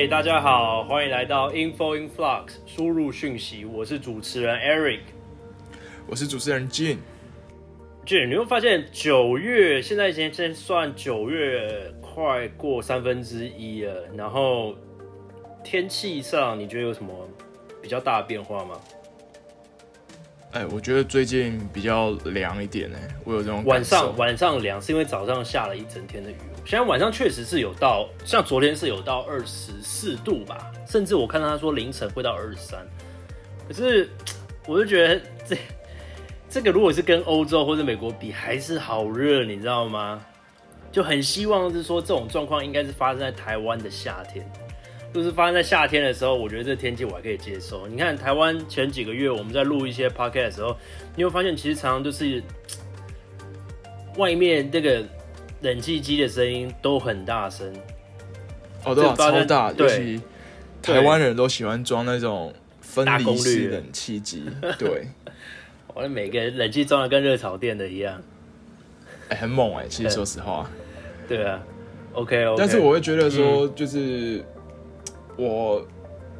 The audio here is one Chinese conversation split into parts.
嘿大家好，欢迎来到 Info in Flux，输入讯息，我是主持人 Eric。我是主持人 Jin。Jin，你会发现九月现在已经先算九月快过三分之一了，然后天气上你觉得有什么比较大的变化吗？哎，我觉得最近比较凉一点哎，我有这种晚上晚上凉是因为早上下了一整天的雨，现在晚上确实是有到，像昨天是有到二十四度吧，甚至我看到他说凌晨会到二十三，可是我就觉得这这个如果是跟欧洲或者美国比，还是好热，你知道吗？就很希望是说这种状况应该是发生在台湾的夏天。就是发生在夏天的时候，我觉得这天气我还可以接受。你看台湾前几个月我们在录一些 podcast 的时候，你会发现其实常常就是外面这个冷气机的声音都很大声，哦，对啊，超大，对。尤其台湾人都喜欢装那种分离式冷气机，对，我的每个冷气装的跟热炒店的一样。哎，很猛哎，其实说实话，对啊，OK OK。但是我会觉得嗯。说，就是我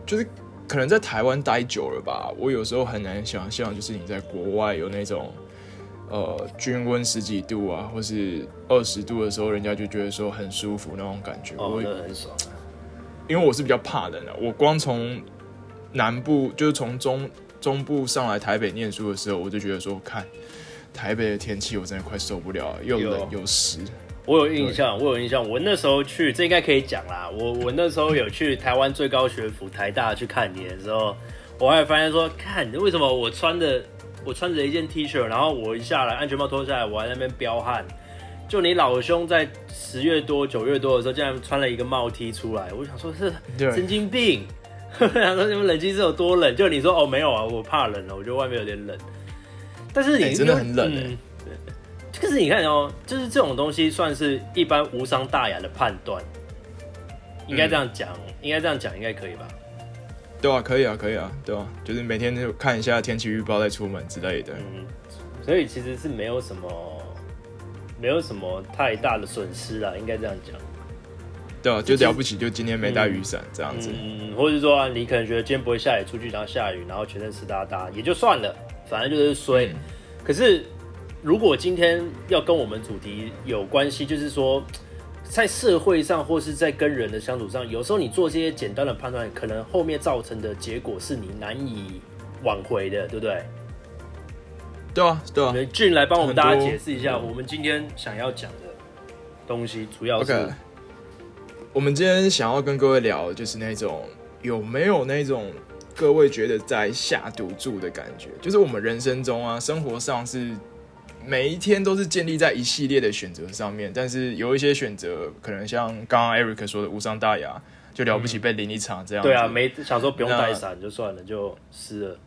就是可能在台湾待久了吧，我有时候很难想象，就是你在国外有那种。呃，均温十几度啊，或是二十度的时候，人家就觉得说很舒服那种感觉。哦，我那很爽啊。因为我是比较怕冷的，我光从南部就是从中中部上来台北念书的时候，我就觉得说，看台北的天气我真的快受不了了，又冷又湿。我有印象，我有印象，我那时候去，这应该可以讲啦。我我那时候有去台湾最高学府台大去看你的时候，我还发现说，看为什么我穿的我穿着一件 T 恤，然后我一下来安全帽脱下来，我还在那边飙汗。就你老兄在十月多九月多的时候，竟然穿了一个帽 T 出来，我想说是神经病。我想说你们冷气是有多冷？就你说哦没有啊，我怕冷了，我觉得外面有点冷。但是你、哎真的很冷哎嗯可是你看哦，就是这种东西算是一般无伤大雅的判断，应该这样讲，应该这样讲，应该可以吧？对啊，可以啊，可以啊，对啊，就是每天就看一下天气预报再出门之类的。嗯，所以其实是没有什么，没有什么太大的损失啦，应该这样讲。对啊，就了不起，就今天没带雨伞这样子。嗯，或者是说、啊、你可能觉得今天不会下雨，出去然后下雨，然后全身湿哒哒，也就算了，反正就是衰。嗯可是如果今天要跟我们主题有关系，就是说在社会上或是在跟人的相处上，有时候你做这些简单的判断，可能后面造成的结果是你难以挽回的，对不对？对啊，对啊。俊来帮我们大家解释一下，我们今天想要讲的东西，主要是我们今天想要跟各位聊，就是那种有没有那种各位觉得在下赌注的感觉，就是我们人生中啊，生活上是每一天都是建立在一系列的选择上面，但是有一些选择可能像刚刚 Eric 说的无伤大雅，就了不起被淋一场这样子。对啊，没想说不用带伞就算了，就湿了。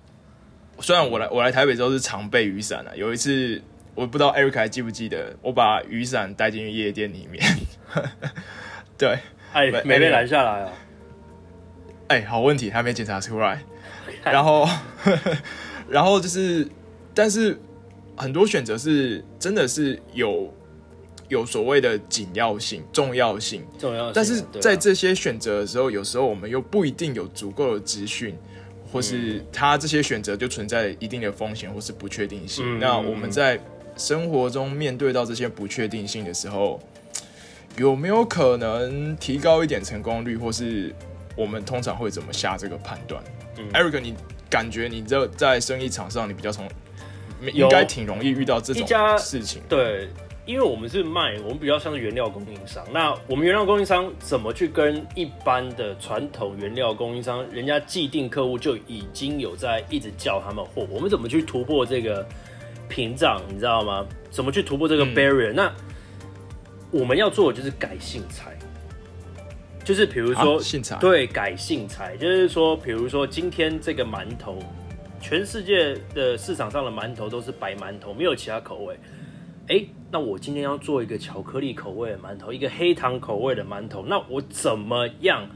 虽然我来我来台北之后是常备雨伞啊，有一次我不知道 Eric 还记不记得，我把雨伞带进去夜店里面。对，哎，没没被拦下来啊！哎、好问题，还没检查出来。然后，然后就是，但是很多选择是真的是有有所谓的紧要性、重要性，重要性啊，但是在这些选择的时候，有时候我们又不一定有足够的资讯，或嗯。是它这些选择就存在一定的风险或是不确定性。嗯。那我们在生活中面对到这些不确定性的时候，有没有可能提高一点成功率，或是我们通常会怎么下这个判断、嗯。E r i c 你感觉你这在生意场上，你比较从有应该挺容易遇到这种事情。对，因为我们是卖，我们比较像是原料供应商。那我们原料供应商怎么去跟一般的传统原料供应商，人家既定客户就已经有在一直叫他们货，我们怎么去突破这个屏障，你知道吗？怎么去突破这个嗯 barrier？、那我们要做的就是改性材，就是比如说啊性材对改性材，就是说，比如说今天这个馒头，全世界的市场上的馒头都是白馒头，没有其他口味。哎，那我今天要做一个巧克力口味的馒头，一个黑糖口味的馒头，那我怎么样？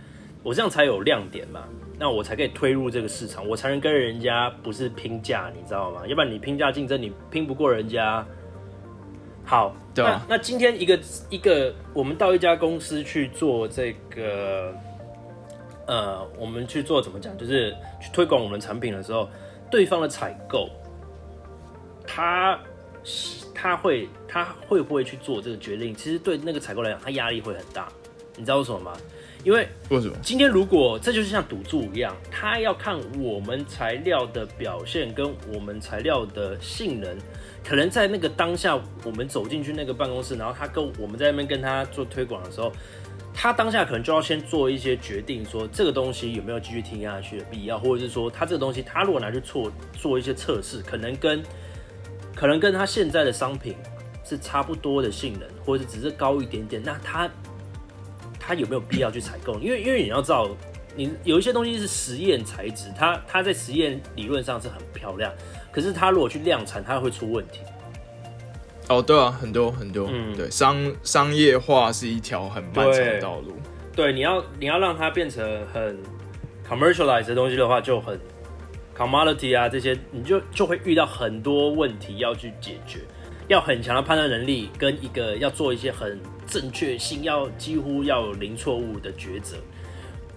我这样才有亮点嘛？那我才可以推入这个市场，我才能跟人家不是拼价，你知道吗？要不然你拼价竞争，你拼不过人家。好，对那今天一个一个，我们到一家公司去做这个呃，我们去做怎么讲，就是去推广我们产品的时候，对方的采购，他他会他会不会去做这个决定？其实对那个采购来讲，他压力会很大。你知道为什么吗？因为为什么？今天如果这就是像赌注一样，他要看我们材料的表现跟我们材料的性能，可能在那个当下，我们走进去那个办公室，然后他跟我们在那边跟他做推广的时候，他当下可能就要先做一些决定，说这个东西有没有继续听下去的必要，或者是说他这个东西他如果拿去做做一些测试，可能跟可能跟他现在的商品是差不多的性能，或者只是高一点点，那他。他有没有必要去采购？因为因为你要知道，你有一些东西是实验材质，它它在实验理论上是很漂亮，可是它如果去量产，它会出问题。哦，对啊，很多很多，嗯，对，商商业化是一条很漫长的道路。对，你要你要让它变成很 commercialized 的东西的话，就很 commodity 啊这些，你就就会遇到很多问题要去解决，要很强的判断能力，跟一个要做一些很。正确性要几乎要零错误的抉择，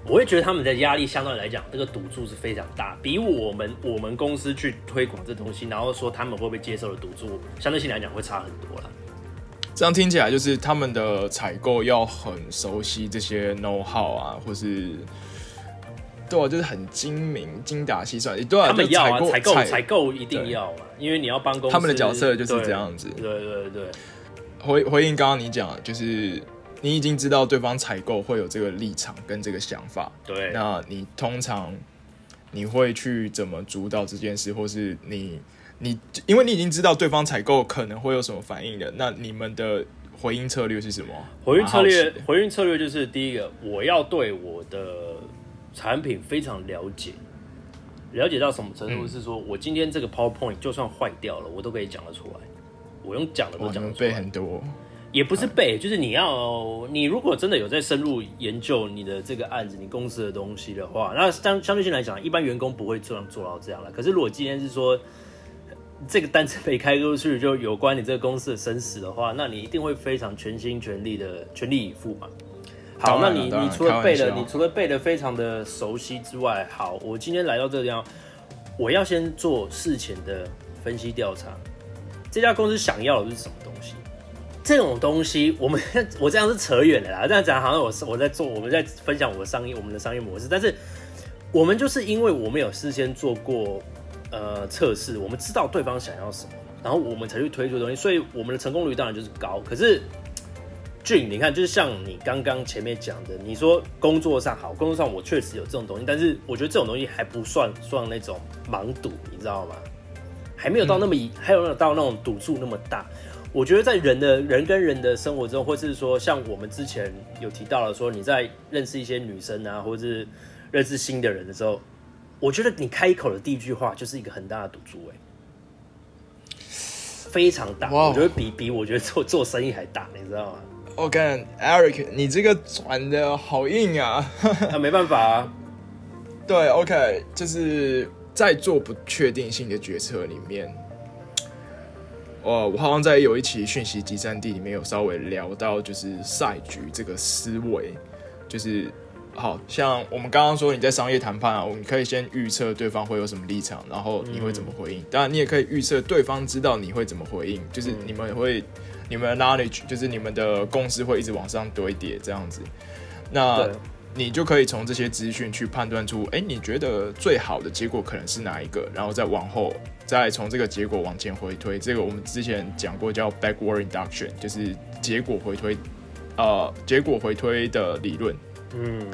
我会觉得他们的压力相对来讲，这个赌注是非常大，比我们我们公司去推广这东西，然后说他们会不会接受的赌注，相对性来讲会差很多了。这样听起来就是他们的采购要很熟悉这些 know how 啊，或是对啊，就是很精明、精打细算。对啊，他们要啊，采购采购一定要嘛，因为你要帮公司，他们的角色就是这样子。对对对。回回应刚刚你讲，就是你已经知道对方采购会有这个立场跟这个想法，对，那你通常你会去怎么主导这件事，或是你你因为你已经知道对方采购可能会有什么反应的，那你们的回应策略是什么？回应策略，回应策略就是第一个，我要对我的产品非常了解，了解到什么程度？是说我今天这个 PowerPoint 就算坏掉了，我都可以讲得出来。我用讲的都讲背很多，也不是背，就是你要你如果真的有在深入研究你的这个案子，你公司的东西的话，那相相对性来讲，一般员工不会这样做到这样了。可是如果今天是说这个单子被开出去，就有关你这个公司的生死的话，那你一定会非常全心全力的全力以赴嘛。好，那你你除了背的，你除了背的非常的熟悉之外，好，我今天来到这个地方，我要先做事前的分析调查。这家公司想要的是什么东西？这种东西，我们 我这样是扯远了啦。这样讲好像我是我在做，我们在分享我的商业，我们的商业模式。但是我们就是因为我们有事先做过呃测试，我们知道对方想要什么，然后我们才去推出东西，所以我们的成功率当然就是高。可是俊，你看，就是像你刚刚前面讲的，你说工作上好，工作上我确实有这种东西，但是我觉得这种东西还不算算那种盲赌，你知道吗？还没有到那么，还有没有到那种赌注那么大？我觉得在人的人跟人的生活中，或是说像我们之前有提到了，说你在认识一些女生啊，或者是认识新的人的时候，我觉得你开口的第一句话就是一个很大的赌注，哎，非常大。我觉得比比我觉得做做生意还大，你知道吗？我看 Eric，你这个转的好硬啊！那 没办法啊。对，OK，就是。在做不确定性的决策里面，哦，我好像在有一期讯息集散地里面有稍微聊到，就是赛局这个思维，就是好像我们刚刚说你在商业谈判啊，我们可以先预测对方会有什么立场，然后你会怎么回应。当然，你也可以预测对方知道你会怎么回应，就是你们会你们的 knowledge，就是你们的共识会一直往上堆叠这样子。那你就可以从这些资讯去判断出，哎，你觉得最好的结果可能是哪一个，然后再往后，再从这个结果往前回推。这个我们之前讲过，叫 backward induction，就是结果回推，呃，结果回推的理论。嗯，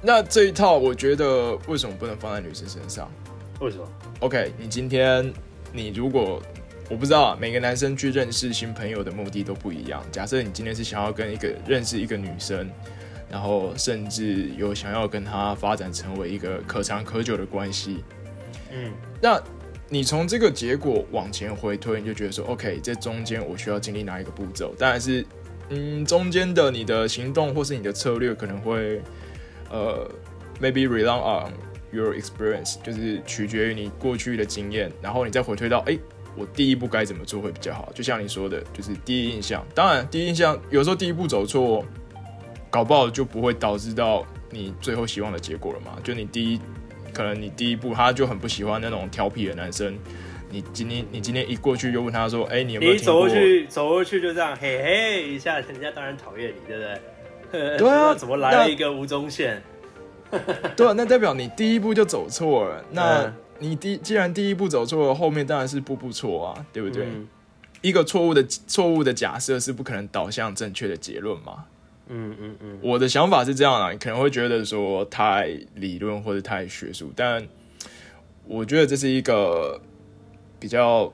那这一套我觉得为什么不能放在女生身上？为什么？OK，你今天你如果我不知道每个男生去认识新朋友的目的都不一样。假设你今天是想要跟一个认识一个女生。然后甚至有想要跟她发展成为一个可长可久的关系，嗯，那你从这个结果往前回推，你就觉得说，OK，这中间我需要经历哪一个步骤？当然是，嗯，中间的你的行动或是你的策略可能会，呃，maybe rely on your experience，就是取决于你过去的经验，然后你再回推到，哎，我第一步该怎么做会比较好？就像你说的，就是第一印象。当然，第一印象有时候第一步走错。搞不好就不会导致到你最后希望的结果了嘛？就你第一，可能你第一步他就很不喜欢那种调皮的男生，你今天你今天一过去就问他说，哎、你有没有听你走过过？去，走过去就这样嘿嘿一下，人家当然讨厌你，对不对？对啊 怎么来了一个吴宗宪？对啊，那代表你第一步就走错了。那嗯你第既然第一步走错了，后面当然是步步错啊，对不对？嗯一个错误的错误的假设是不可能导向正确的结论嘛。嗯嗯嗯，我的想法是这样啊，你可能会觉得说太理论或者太学术，但我觉得这是一个比较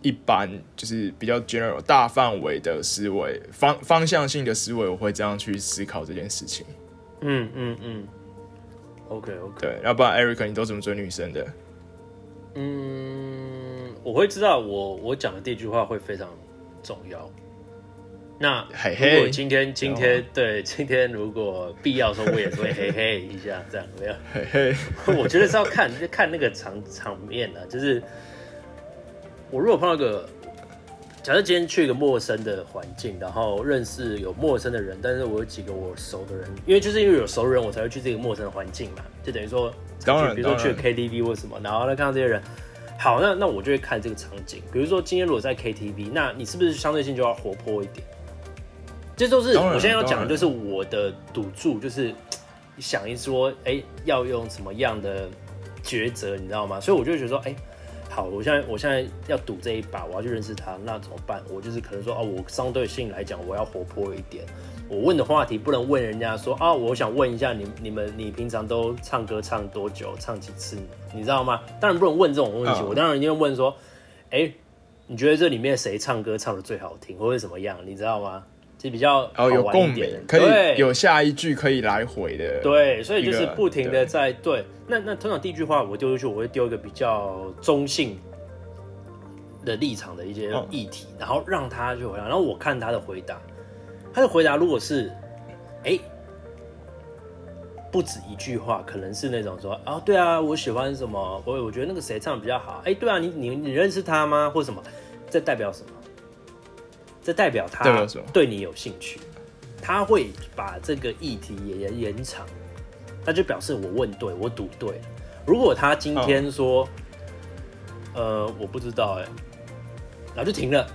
一般，就是比较 general 大范围的思维方方向性的思维，我会这样去思考这件事情。嗯嗯嗯，OK OK，对，要不然 Eric 你都怎么追女生的？嗯，我会知道我我讲的第一句话会非常重要。那嘿嘿如果今天今天对今天如果必要的时候，我也是 会嘿嘿一下这样，没有？嘿嘿，我觉得是要看就看那个场场面啊，就是我如果碰到一个，假设今天去一个陌生的环境，然后认识有陌生的人，但是我有几个我熟的人，因为就是因为有熟人，我才会去这个陌生的环境嘛，就等于说，当然比如说去 KTV 或什么，然后呢看到这些人。好，那那我就会看这个场景。比如说今天如果在 KTV，那你是不是相对性就要活泼一点？这都是我现在要讲的，就是我的赌注，就是想一说，哎、要用什么样的抉择，你知道吗？所以我就觉得说，哎、好，我现在我现在要赌这一把，我要去认识他，那怎么办？我就是可能说，哦，我相对性来讲，我要活泼一点。我问的话题不能问人家说啊，我想问一下你你们你平常都唱歌唱多久，唱几次，你知道吗？当然不能问这种问题，嗯我当然一定会问说，哎、你觉得这里面谁唱歌唱的最好听，或者怎么样，你知道吗？就比较哦，有共点可以有下一句可以来回的。对，所以就是不停的在对。那那通常第一句话我丢出去，我会丢一个比较中性的立场的一些嗯议题，然后让他去回答，然后我看他的回答，他的回答如果是哎。不止一句话，可能是那种说啊，对啊，我喜欢什么，我我觉得那个谁唱的比较好，哎，对啊，你你你认识他吗？或什么？这代表什么？这代表他对你有兴趣，他会把这个议题延延长，那就表示我问对，我赌对。如果他今天说，呃，我不知道哎、然后就停了，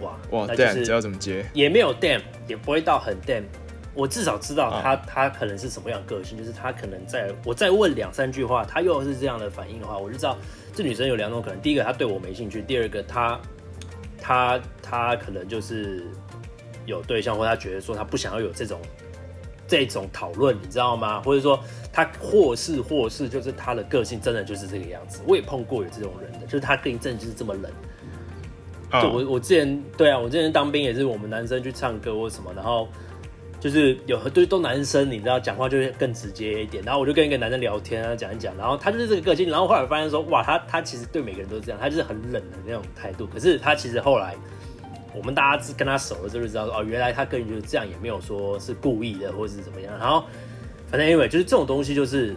哇哇那就是这要怎么接？也没有 damn，也不会到很 damn。我至少知道啊他、他可能是什么样的个性，就是他可能在我再问两三句话，他又是这样的反应的话，我就知道这女生有两种可能：第一个，她对我没兴趣；第二个，她她她可能就是有对象，或他觉得说他不想要有这种这种讨论，你知道吗？或者说他或是或是就是他的个性真的就是这个样子。我也碰过有这种人的，就是他个性真的就是这么冷。我我之前对啊，我之前当兵也是我们男生去唱歌或什么，然后就是有对都男生，你知道讲话就会更直接一点。然后我就跟一个男生聊天啊，讲一讲，然后他就是这个个性。然后后来发现说，哇，他他其实对每个人都是这样，他就是很冷的那种态度。可是他其实后来我们大家是跟他熟了之后就知道说，哦，原来他个人就是这样，也没有说是故意的或者是怎么样。然后反正 anyway 就是这种东西，就是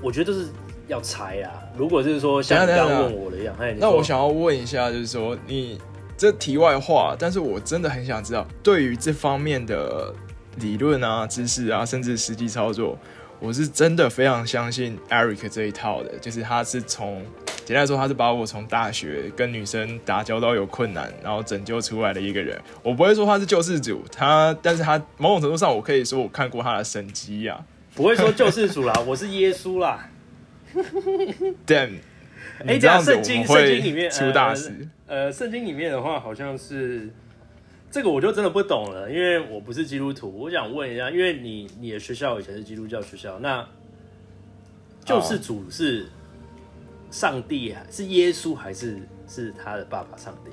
我觉得就是要猜啊。如果就是说像你刚问我的一样，哎，那我想要问一下，就是说你这题外话，但是我真的很想知道，对于这方面的理论啊、知识啊，甚至实际操作，我是真的非常相信 Eric 这一套的，就是他是从简单来说，他是把我从大学跟女生打交道有困难，然后拯救出来的一个人。我不会说他是救世主，他，但是他某种程度上，我可以说我看过他的神迹啊。不会说救世主啦，我是耶稣啦。Damn，哎，你这样子圣经圣经里面出大事。呃，圣经里面的话，好像是这个我就真的不懂了，因为我不是基督徒。我想问一下，因为你你的学校以前是基督教学校，那救世主是上帝还是耶稣还是是他的爸爸上帝？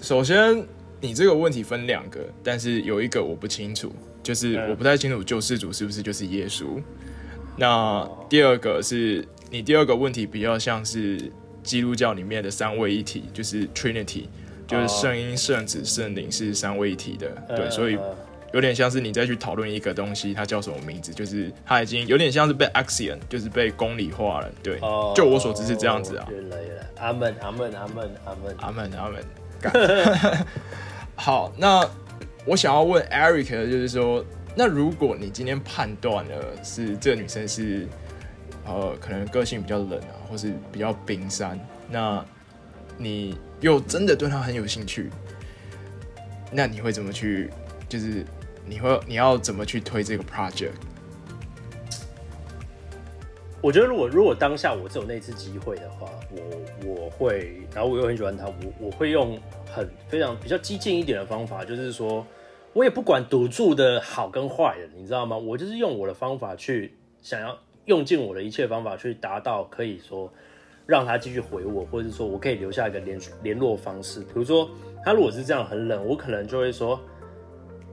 首先，你这个问题分两个，但是有一个我不清楚，就是嗯我不太清楚救世主是不是就是耶稣。那第二个是你第二个问题比较像是基督教里面的三位一体，就是 Trinity，就是圣音、圣子、圣灵是三位一体的。对，呃所以有点像是你再去讨论一个东西，它叫什么名字，就是它已经有点像是被 axiom，就是被公理化了。对，哦就我所知是这样子啊。原来原来，阿门阿门阿门阿门。阿门阿门。好，那我想要问 Eric 就是说，那如果你今天判断了是这个女生是呃可能个性比较冷啊，或是比较冰山，那你又真的对他很有兴趣，那你会怎么去？就是你会你要怎么去推这个 project？我觉得如果如果当下我只有那次机会的话，我我会，然后我又很喜欢他，我我会用很非常比较激进一点的方法，就是说我也不管赌注的好跟坏的，你知道吗？我就是用我的方法去想要用尽我的一切方法去达到可以说让他继续回我，或者是说我可以留下一个联联络方式。比如说他如果是这样很冷，我可能就会说，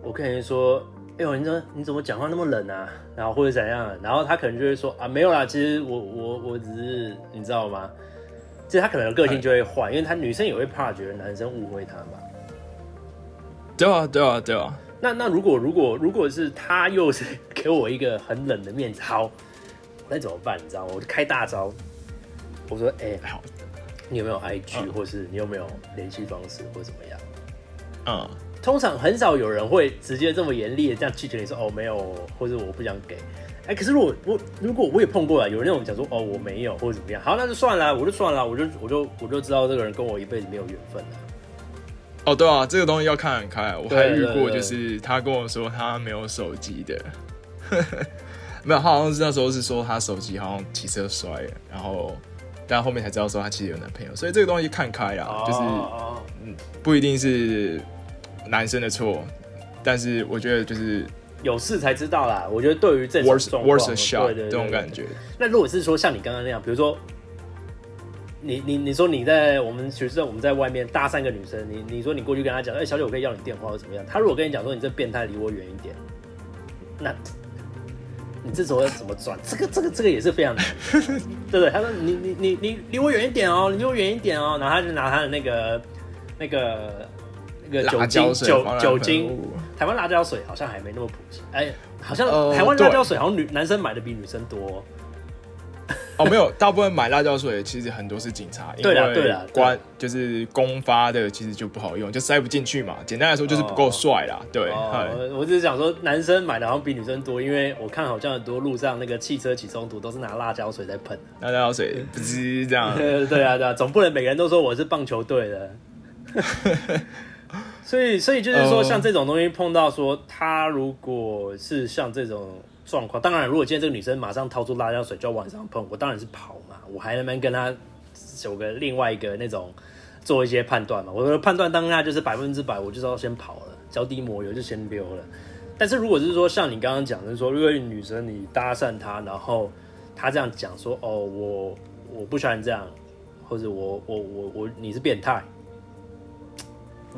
我可能说。哎呦，你怎你怎么讲话那么冷啊？然后或者怎样？然后他可能就会说啊，没有啦，其实我我我只是你知道吗？其实他可能个性就会坏，因为他女生也会怕觉得男生误会他嘛。对啊，对啊，对啊。那那如果如果如果是他又是给我一个很冷的面子，好，那怎么办？你知道吗？我就开大招。我说，哎，好，你有没有 IG，或是你有没有联系方式，或怎么样？嗯。通常很少有人会直接这么严厉的这样拒绝你说哦没有，或者我不想给。哎，可是如果我如果我也碰过了，有人那种讲说哦我没有或者怎么样，好那就算了，我就算了，我就我就我就知道这个人跟我一辈子没有缘分了。哦，对啊，这个东西要看很开。我还遇过，就是他跟我说他没有手机的，没有，他好像是那时候是说他手机好像骑车摔了，然后但后面才知道说他其实有男朋友，所以这个东西看开啊，就是嗯不一定是。男生的错，但是我觉得就是有事才知道啦。我觉得对于这种状况，对对这种感觉。那如果是说像你刚刚那样，比如说你你你说你在我们学生我们在外面搭讪个女生，你你说你过去跟她讲，哎，小姐，我可以要你电话或怎么样？她如果跟你讲说你这变态，离我远一点，那你这时候要怎么转？这个这个这个也是非常难，对不对？他说你你你你离我远一点哦，你离我远一点哦，然后他就拿他的那个那个。那个酒精酒酒精，台湾辣椒水好像还没那么普及。哎，好像台湾辣椒水好像女男生买的比女生多。哦，没有，大部分买辣椒水其实很多是警察，对了对了，关就是公发的，其实就不好用，就塞不进去嘛。简单来说就是不够帅啦。对，我只是想说男生买的好像比女生多，因为我看好像很多路上那个汽车起冲突都是拿辣椒水在喷，辣椒水 不是这样。对啊对啊，总不能每个人都说我是棒球队的。所以，所以就是说，像这种东西碰到说，他如果是像这种状况，当然，如果今天这个女生马上掏出辣椒水就要往上喷，我当然是跑嘛，我还能不能跟她有个另外一个那种做一些判断嘛？我的判断当下就是百分之百，我就是要先跑了，脚底抹油就先溜了。但是如果是说像你刚刚讲的说，如果女生你搭讪她，然后她这样讲说，哦，我我不喜欢这样，或者我我我我你是变态。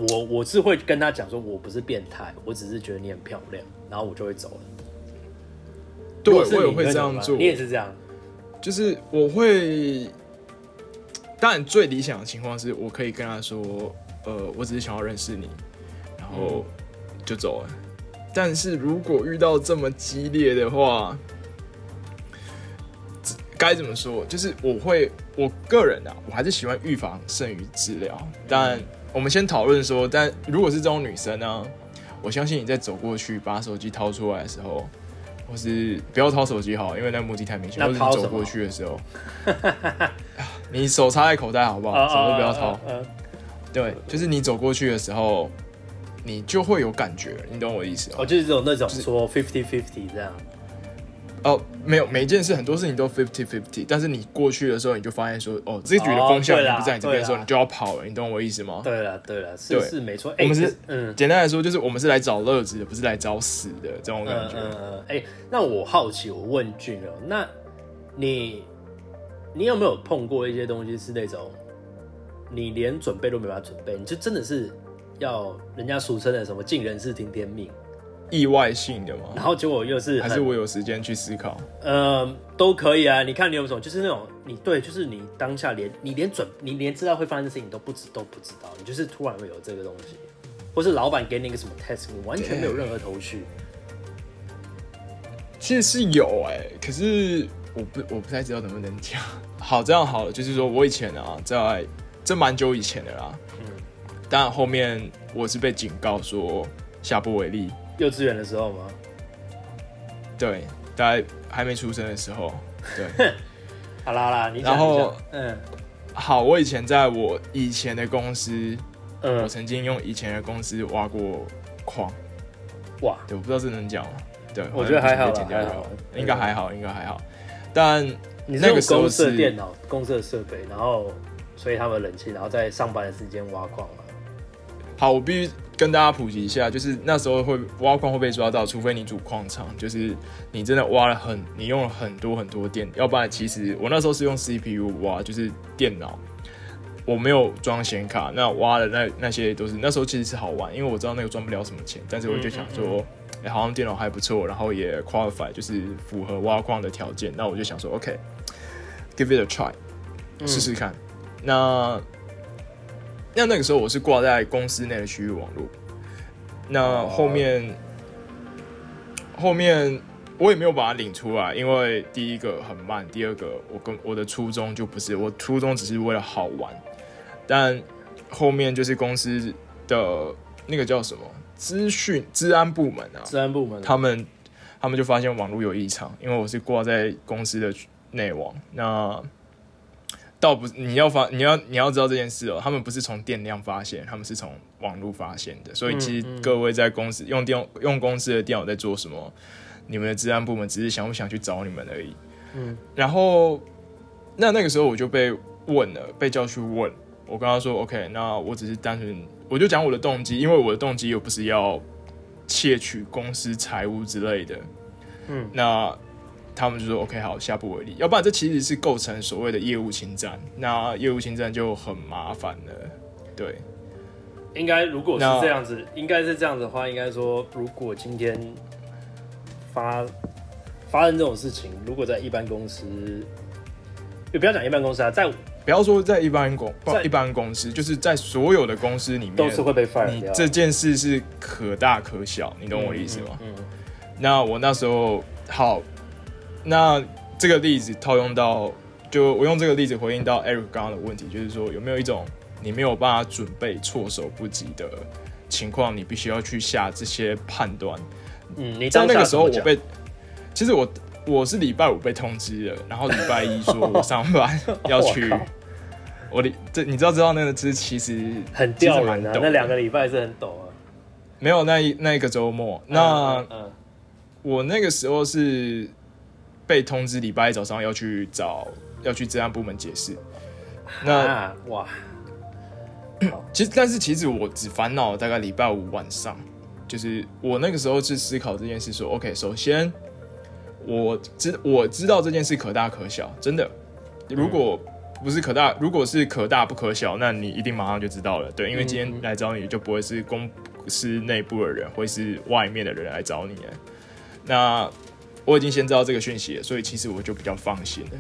我我是会跟他讲说，我不是变态，我只是觉得你很漂亮，然后我就会走了。对，我也会这样做。你也是这样，就是我会，当然最理想的情况是我可以跟他说，呃，我只是想要认识你，然后就走了。但是如果遇到这么激烈的话，该怎么说？就是我会，我个人啊，我还是喜欢预防胜于治疗，但。我们先讨论说，但如果是这种女生呢，我相信你在走过去把手机掏出来的时候，或是不要掏手机好，因为那目的太明显。或是你走过去的时候，你手插在口袋好不好？什么都不要掏。对，就是你走过去的时候，你就会有感觉，你懂我意思吗？哦，就是这种那种说 fifty fifty 这样。哦，没有，每一件事很多事情都 fifty fifty，但是你过去的时候，你就发现说，哦，这局的风向不在你这边的时候，你就要跑了，你懂我意思吗？对了，对了，是是没错。我们是，嗯，简单来说，就是我们是来找乐子的，不是来找死的这种感觉。嗯哎，那我好奇，我问俊哦，那你你有没有碰过一些东西是那种你连准备都没法准备，你就真的是要人家俗称的什么尽人事听天命？意外性的吗，然后结果又是还是我有时间去思考，呃，都可以啊。你看你有什么，就是那种你对，就是你当下连你连准你连知道会发生的事情都不知都不知道，你就是突然会有这个东西，或是老板给你一个什么 test，你完全没有任何头绪。其实是有哎，可是我不我不太知道能不能讲。好，这样好了，就是说我以前啊，在这蛮久以前的啦，嗯，但后面我是被警告说下不为例。幼稚园的时候吗？对，大概还没出生的时候，对。好啦好啦，你然后嗯好，我以前在我以前的公司，我嗯，曾经用以前的公司挖过矿，哇，对，我不知道这能讲吗？对，我觉得还好还好应该还好，应该还好。但你那个时候公司电脑、公司的设备，然后所以他们冷气，然后在上班的时间挖矿嘛。好，我必须跟大家普及一下，就是那时候会挖矿会被抓到，除非你主矿场，就是你真的挖了很，你用了很多很多电，要不然其实我那时候是用 CPU 挖，就是电脑，我没有装显卡，那挖的那那些都是那时候其实是好玩，因为我知道那个赚不了什么钱，但是我就想说，哎、好像电脑还不错，然后也 qualify 就是符合挖矿的条件，那我就想说，OK，give、it a try。嗯试试看。那那那个时候我是挂在公司内的区域网络，那哦后面、后面我也没有把它领出来，因为第一个很慢，第二个我跟我的初衷就不是，我初衷只是为了好玩，但后面就是公司的那个叫什么资讯治安部门啊，治安部门他们他们就发现网络有异常，因为我是挂在公司的内网。那倒不，你要发，你要你要知道这件事哦，他们不是从电量发现，他们是从网络发现的。所以其实各位在公司用电用公司的电脑在做什么，你们的治安部门只是想不想去找你们而已。嗯，然后那那个时候我就被问了，被叫去问。我跟他说：“OK，那我只是单纯，我就讲我的动机，因为我的动机又不是要窃取公司财务之类的。嗯，那他们就说 OK，好，下不为例。要不然这其实是构成所谓的业务侵占，那业务侵占就很麻烦了。对，应该如果是那这样子，应该是这样子的话，应该说，如果今天发发生这种事情，如果在一般公司，也不要讲一般公司啊，在不要说在一般公在一般公司，就是在所有的公司里面，都是会被 fire 掉。你这件事是可大可小，你懂我意思吗？嗯，嗯那我那时候好，那这个例子套用到，就我用这个例子回应到 Eric 刚刚的问题，就是说有没有一种你没有办法准备、措手不及的情况，你必须要去下这些判断。嗯，你在当那个时候，我被，其实我我是礼拜五被通知了，然后礼拜一说我上班要去 我的，这你知道知道那个是其实很吊其实蛮人啊，那两个礼拜是很陡啊。没有那一那一个周末，那。嗯嗯我那个时候是被通知礼拜一早上要去找要去治安部门解释。那啊哇，其实，但是其实我只烦恼大概礼拜五晚上，就是我那个时候是思考这件事说，OK，首先我知我知道这件事可大可小，真的，如果不是可大，如果是可大不可小，那你一定马上就知道了，对，因为今天来找你就不会是公司内部的人，会是外面的人来找你了。那我已经先知道这个讯息了，所以其实我就比较放心了。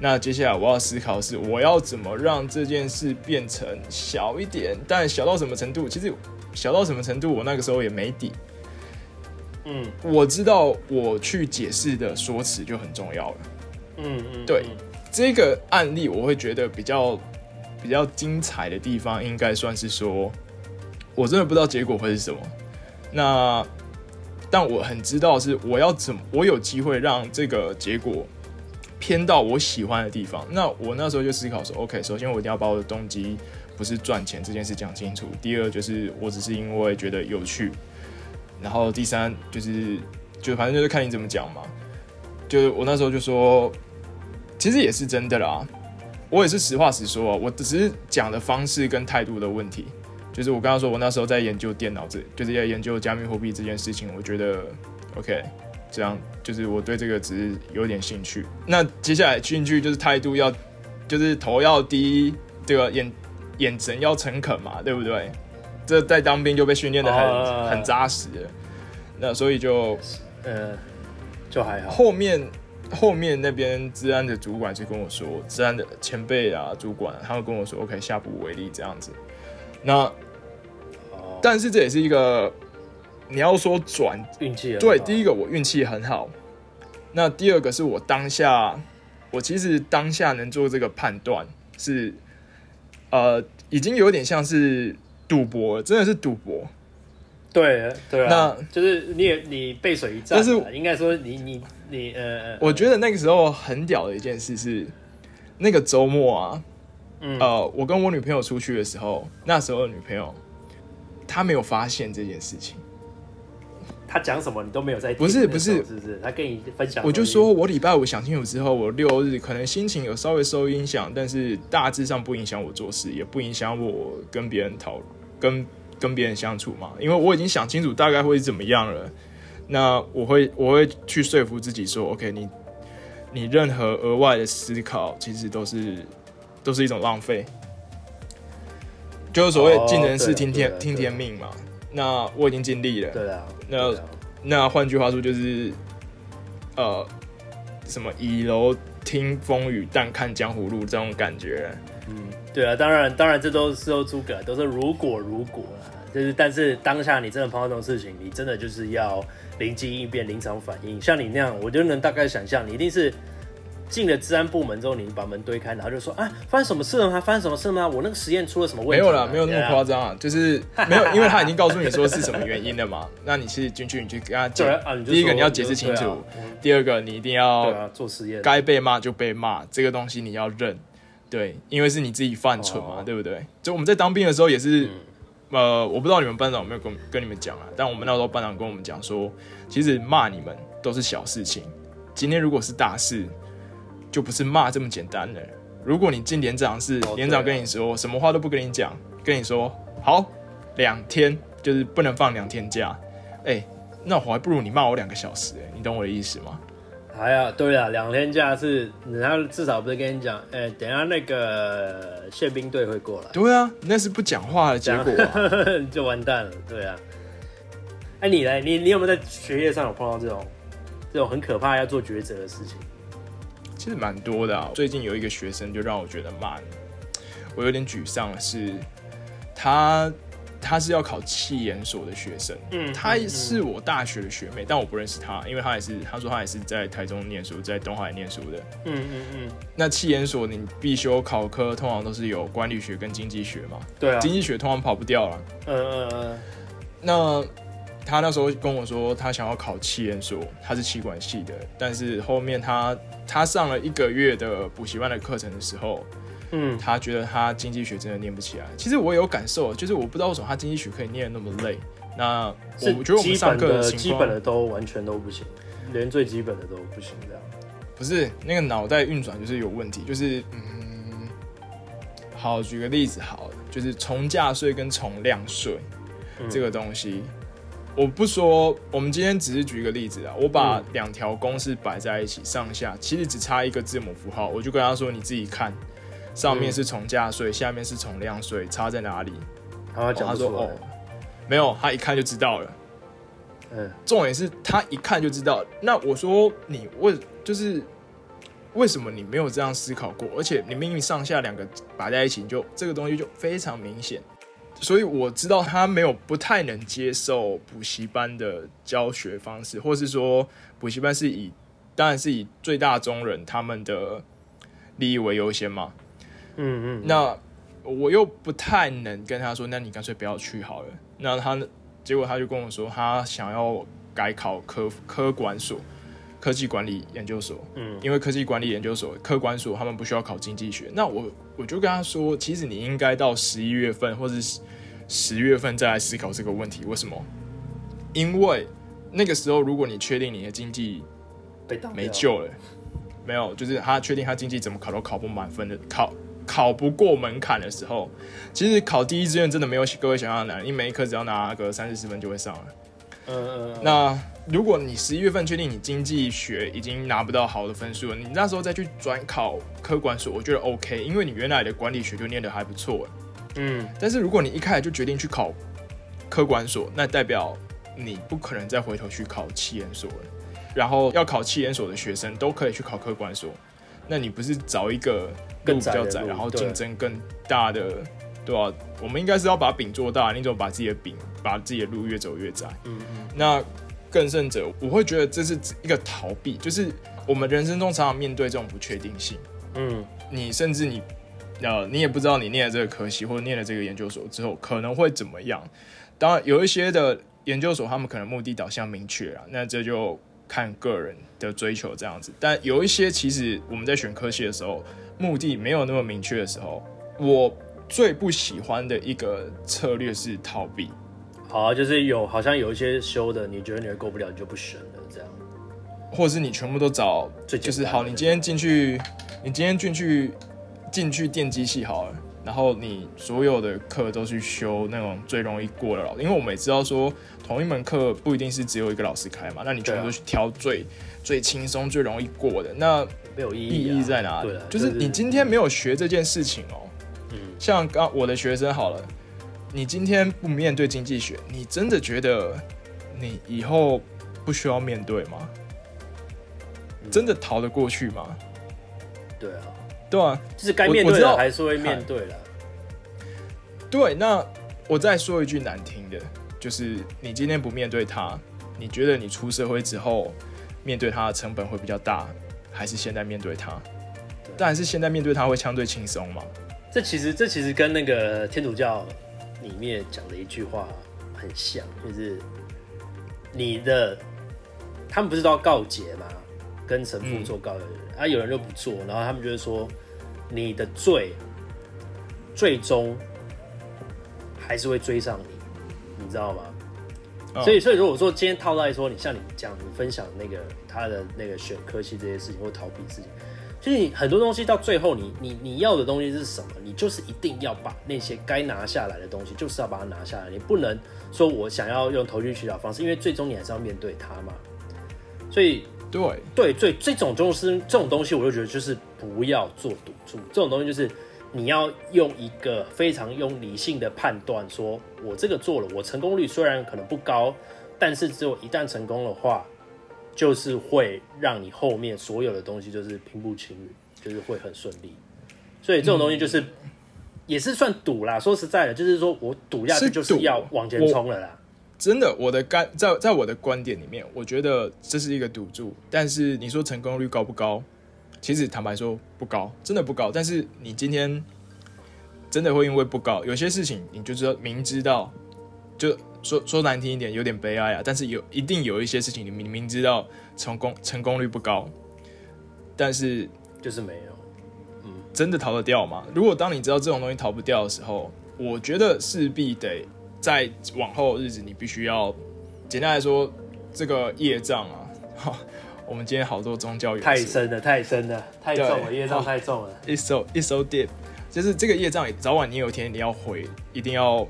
那接下来我要思考的是，我要怎么让这件事变成小一点，但小到什么程度？其实小到什么程度，我那个时候也没底。嗯我知道我去解释的说辞就很重要了。嗯嗯，对这个案例，我会觉得比较比较精彩的地方，应该算是说，我真的不知道结果会是什么。那但我很知道是我要怎么，我有机会让这个结果偏到我喜欢的地方。那我那时候就思考说，OK，首先我一定要把我的动机不是赚钱这件事讲清楚。第二就是我只是因为觉得有趣，然后第三就是就反正就是看你怎么讲嘛。就是我那时候就说，其实也是真的啦，我也是实话实说，我只是讲的方式跟态度的问题。就是我刚刚说，我那时候在研究电脑这，就是在研究加密货币这件事情，我觉得 OK，这样就是我对这个只是有点兴趣。那接下来兴趣就是态度要，就是头要低，这个眼眼神要诚恳嘛，对不对？这在当兵就被训练的很、哦很扎实了。那所以就呃，就还好。后面后面那边治安的主管就跟我说，治安的前辈啊主管，他们跟我说 OK 下不为例这样子。那哦，但是这也是一个你要说转运气很对，第一个我运气很好，那第二个是我当下，我其实当下能做这个判断是，呃，已经有点像是赌博了，真的是赌博。对对啊，那就是你也你背水一战啊，但是应该说你你你呃，我觉得那个时候很屌的一件事是，那个周末啊，嗯。呃，我跟我女朋友出去的时候，那时候的女朋友她没有发现这件事情，他讲什么你都没有在听，不是不是是不是？他跟你分享，我就说我礼拜五想清楚之后，我六日可能心情有稍微受影响，但是大致上不影响我做事，也不影响我跟别人讨跟跟别人相处嘛，因为我已经想清楚大概会怎么样了。那我会我会去说服自己说，OK，你你任何额外的思考，其实都是都是一种浪费，就是所谓哦尽人事听天听天命嘛。那我已经尽力了，对啊，那啊那换句话说就是，呃，什么倚楼听风雨，但看江湖路这种感觉。嗯，对啊，当然，当然，这都是事后诸葛，都是如果如果啦。就是，但是当下你真的碰到这种事情，你真的就是要灵机应变、临场反应。像你那样，我就能大概想象，你一定是进了治安部门之后，你把门推开，然后就说啊，发生什么事了吗？发生什么事了吗？我那个实验出了什么问题？没有啦，没有那么夸张啊，就是没有，因为他已经告诉你说是什么原因了嘛。那你是进去，你去跟他对解啊，第一个你要解释清楚第二个你一定要啊，做实验，该被骂就被骂，这个东西你要认。对，因为是你自己犯蠢嘛，哦对不对？就我们在当兵的时候也是，嗯呃，我不知道你们班长有没有跟跟你们讲啊，但我们那时候班长跟我们讲说，其实骂你们都是小事情，今天如果是大事，就不是骂这么简单了。如果你进连长室，哦连长跟你说什么话都不跟你讲，跟你说好两天就是不能放两天假，哎、那我还不如你骂我两个小时、哎，你懂我的意思吗？还要对啊，两天假是，人家至少不是跟你讲，哎、等一下那个宪兵队会过来，对啊，那是不讲话的结果、啊。就完蛋了，对啊。哎、你来？你你有没有在学业上有碰到这种这种很可怕要做抉择的事情？其实蛮多的啊。最近有一个学生就让我觉得蛮，我有点沮丧的是，他他是要考气研所的学生，嗯他是我大学的学妹，但我不认识他，因为他也是他说他也是在台中念书，在东海念书的。嗯嗯嗯，那气研所你必修考科通常都是有管理学跟经济学嘛，对啊，经济学通常跑不掉了。嗯嗯嗯，那他那时候跟我说，他想要考气研所，他是气管系的，但是后面他他上了一个月的补习班的课程的时候，嗯，他觉得他经济学真的念不起来。其实我也有感受，就是我不知道为什么他经济学可以念得那么累。那我觉得我们上课的基本的都完全都不行，连最基本的都不行，这样。不是那个脑袋运转就是有问题，就是嗯，好，举个例子好了，就是从价税跟从量税、嗯这个东西，我不说，我们今天只是举一个例子啊，我把嗯两条公式摆在一起，上下其实只差一个字母符号，我就跟他说你自己看，上面嗯是从价税，下面是从量税，差在哪里？然后讲他说哦，，没有，他一看就知道了。嗯，重点是他一看就知道。那我说你为就是为什么你没有这样思考过？而且你明明上下两个摆在一起，你就这个东西就非常明显。所以我知道他没有不太能接受补习班的教学方式，或是说补习班是以当然是以最大中人他们的利益为优先嘛。嗯嗯，那我又不太能跟他说，那你干脆不要去好了。那他结果他就跟我说，他想要改考科科管所、科技管理研究所，嗯因为科技管理研究所、科管所他们不需要考经济学。那我我就跟他说，其实你应该到十一月份或者是十月份再来思考这个问题。为什么？因为那个时候，如果你确定你的经济被没救了，没有，就是他确定他经济怎么考都考不满分的，考考不过门槛的时候，其实考第一志愿真的没有各位想象的难，你每一科只要拿个三四十分就会上了。嗯嗯，嗯那如果你十一月份确定你经济学已经拿不到好的分数了，你那时候再去转考科管所，我觉得 OK，因为你原来的管理学就念得还不错。嗯但是如果你一开始就决定去考科管所，那代表你不可能再回头去考气研所了。然后要考气研所的学生都可以去考科管所，那你不是找一个路更比较窄，窄然后竞争更大的，对吧、我们应该是要把饼做大，你怎么把自己的饼，把自己的路越走越窄？嗯嗯，那更甚者，我会觉得这是一个逃避，就是我们人生中常常面对这种不确定性。嗯你甚至你呃，你也不知道你念了这个科系或者念了这个研究所之后可能会怎么样。当然，有一些的研究所他们可能目的导向明确啊，那这就看个人的追求这样子。但有一些其实我们在选科系的时候，目的没有那么明确的时候，我最不喜欢的一个策略是逃避。好啊，就是有好像有一些修的，你觉得你会过不了，你就不选了，这样。或者是你全部都找最就是好，你今天进去，你今天进去进去电机系好了，然后你所有的课都去修那种最容易过的老师，因为我们也知道说同一门课不一定是只有一个老师开嘛，那你全部都去挑最、最轻松、最容易过的，那没有意义、意啊，义在哪里？就是你今天没有学这件事情哦、嗯像刚我的学生好了，你今天不面对经济学，你真的觉得你以后不需要面对吗？嗯真的逃得过去吗？对啊，对啊，就是该面对的还是会面对了。对。那我再说一句难听的，就是你今天不面对它，你觉得你出社会之后面对它的成本会比较大，还是现在面对它？当然是现在面对它会相对轻松嘛。这其实这其实跟那个天主教里面讲的一句话很像，就是你的他们不是都要告解吗？跟神父做告解，啊，有人就不做，然后他们就会说你的罪最终还是会追上你，你知道吗？嗯所以，所以如果说今天套在说，你像你讲你分享那个他的那个选科系这些事情或逃避事情，其实你很多东西到最后你，你你要的东西是什么？你就是一定要把那些该拿下来的东西，就是要把它拿下来。你不能说我想要用投机取巧方式，因为最终你还是要面对它嘛。所以，对，对对，这种就是这种东西，我就觉得就是不要做赌注。这种东西就是你要用一个非常用理性的判断，说我这个做了，我成功率虽然可能不高，但是只有一旦成功的话，就是会让你后面所有的东西就是平步青云，就是会很顺利。所以这种东西就是、也是算赌啦。说实在的，就是说我赌下去就是要往前冲了啦。真的，我的干在在我的观点里面，我觉得这是一个赌注。但是你说成功率高不高？其实坦白说不高，真的不高。但是你今天真的会因为不高，有些事情你就知道明知道，就说说难听一点，有点悲哀啊。但是有一定有一些事情，你明明知道成功成功率不高，但是就是没有。嗯真的逃得掉吗？如果当你知道这种东西逃不掉的时候，我觉得势必得在往后的日子，你必须要简单来说，这个业障啊，哈，我们今天好多宗教元素太深了，太深了，太重了，对业障太重了。，it's so it's so deep，就是这个业障，早晚你有一天你要回，一定要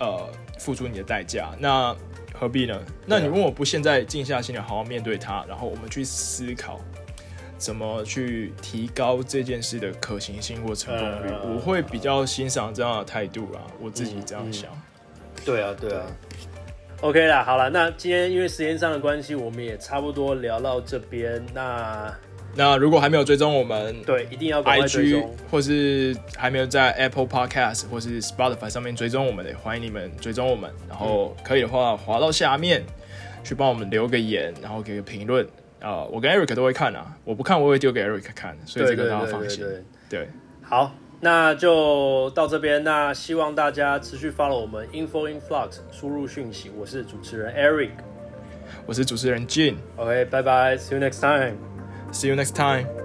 呃付出你的代价。那何必呢？那你问我不现在静下心来好好面对它，然后我们去思考怎么去提高这件事的可行性或成功率，呃我会比较欣赏这样的态度啦。我自己这样嗯想。对啊，对啊。OK 啦，好了，那今天因为时间上的关系，我们也差不多聊到这边。那那如果还没有追踪我们对，一定要 IG 踪。或是还没有在 Apple Podcast 或是 Spotify 上面追踪我们的，也欢迎你们追踪我们。然后可以的话，滑到下面去帮我们留个言，然后给个评论。啊、我跟 Eric 都会看啊，我不看我会丢给 Eric 看，所以这个大家放心。对对。对，好，那就到这边。那希望大家持续 follow 我们 Info Influx 输入讯息。我是主持人 Eric。我是主持人 Jin，See OK，拜拜，See you next time。You next time。